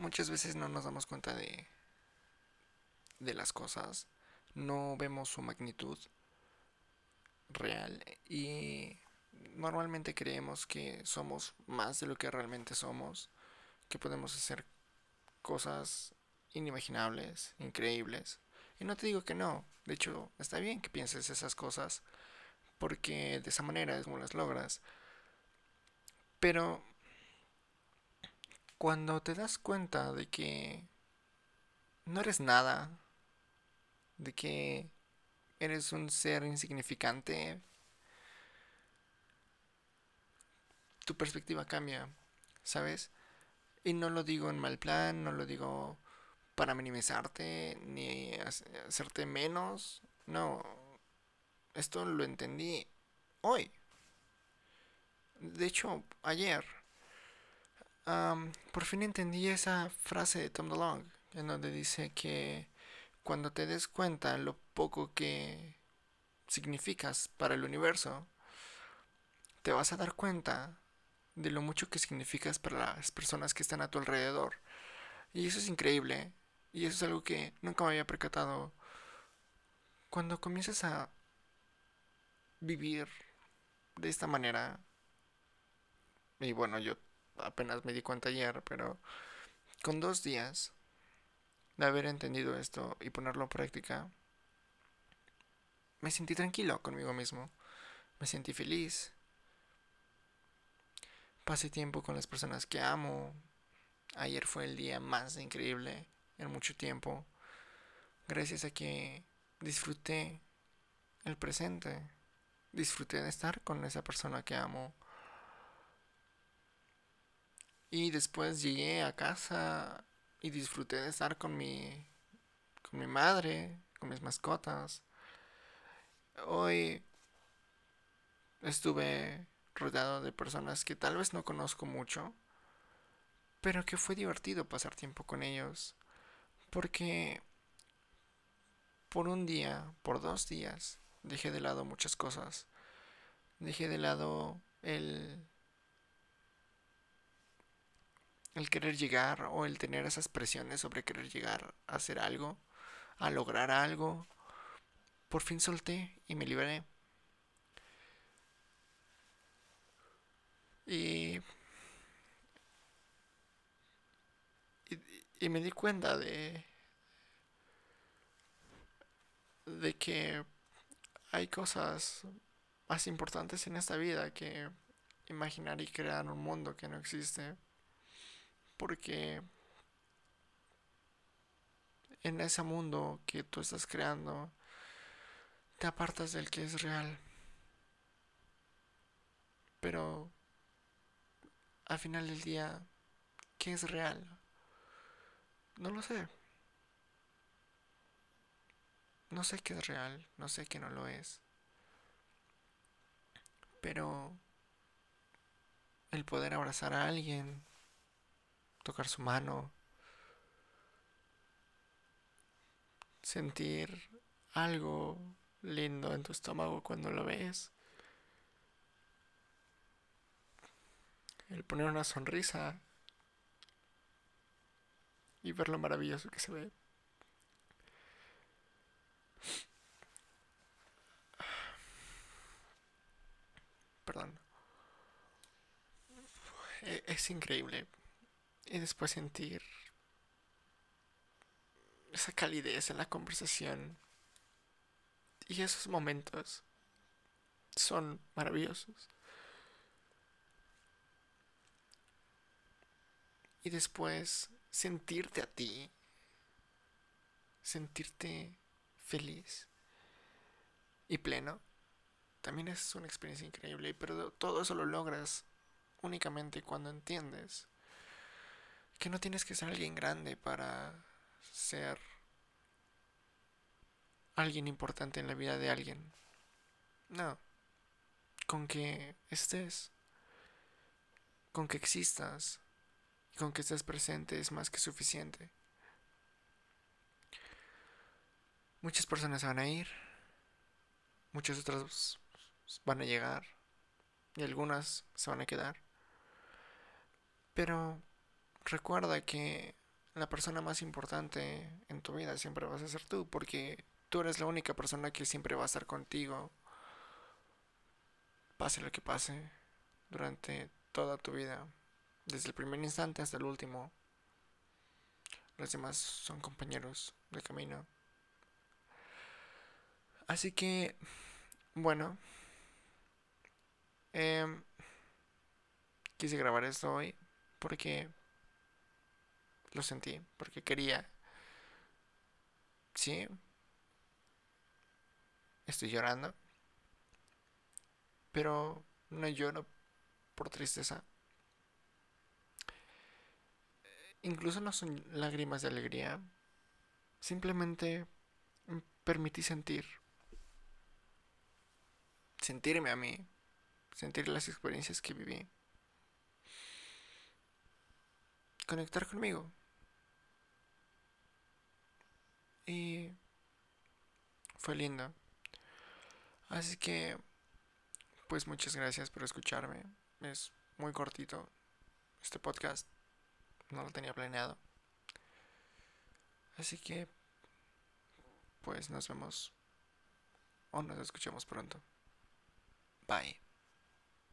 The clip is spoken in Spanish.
muchas veces no nos damos cuenta de, de las cosas, no vemos su magnitud real y normalmente creemos que somos más de lo que realmente somos, que podemos hacer cosas inimaginables, increíbles. Y no te digo que no, de hecho está bien que pienses esas cosas, porque de esa manera es como las logras. Pero cuando te das cuenta de que no eres nada, de que eres un ser insignificante, tu perspectiva cambia, ¿sabes? Y no lo digo en mal plan, no lo digo para minimizarte ni hacerte menos, no. Esto lo entendí hoy. De hecho, ayer. Por fin entendí esa frase de Tom DeLonge, en donde dice que cuando te des cuenta lo poco que significas para el universo, te vas a dar cuenta de lo mucho que significas para las personas que están a tu alrededor. Y eso es increíble. Y eso es algo que nunca me había percatado. Cuando comienzas a vivir de esta manera, y bueno, yo apenas me di cuenta ayer, pero con dos días de haber entendido esto y ponerlo en práctica, me sentí tranquilo conmigo mismo, me sentí feliz, pasé tiempo con las personas que amo, ayer fue el día más increíble en mucho tiempo, gracias a que disfruté el presente, disfruté de estar con esa persona que amo. Y después llegué a casa y disfruté de estar con mi con mi madre, con mis mascotas. Hoy estuve rodeado de personas que tal vez no conozco mucho, pero que fue divertido pasar tiempo con ellos, porque por un día, por dos días, dejé de lado muchas cosas. Dejé de lado el el querer llegar o el tener esas presiones sobre querer llegar a hacer algo, a lograr algo. Por fin solté y me liberé. Y, y, me di cuenta de, de que hay cosas más importantes en esta vida que imaginar y crear un mundo que no existe. Porque en ese mundo que tú estás creando, te apartas del que es real. Pero al final del día, ¿qué es real? No lo sé. No sé qué es real, no sé qué no lo es. Pero el poder abrazar a alguien, tocar su mano, sentir algo lindo en tu estómago cuando lo ves, el poner una sonrisa y ver lo maravilloso que se ve. Perdón. E-, es increíble. Y después sentir esa calidez en la conversación. Y esos momentos son maravillosos. y después sentirte a ti, sentirte feliz y pleno, también es una experiencia increíble, pero todo eso lo logras únicamente cuando entiendes que no tienes que ser alguien grande para ser alguien importante en la vida de alguien. No. Con que estés, con que existas, con que estés presente es más que suficiente. Muchas personas van a ir, muchas otras van a llegar y algunas se van a quedar. Pero recuerda que la persona más importante en tu vida siempre vas a ser tú, porque tú eres la única persona que siempre va a estar contigo, pase lo que pase, durante toda tu vida, desde el primer instante hasta el último. Los demás son compañeros de camino. Así que, bueno, eh, quise grabar esto hoy porque lo sentí, porque quería. Sí. Estoy llorando. Pero no lloro por tristeza. Incluso no son lágrimas de alegría. Simplemente permití sentir. Sentirme a mí. Sentir las experiencias que viví. Conectar conmigo. Y fue lindo. Así que, pues muchas gracias por escucharme. Es muy cortito este podcast. No lo tenía planeado. Así que, pues nos vemos o nos escuchamos pronto. Bye.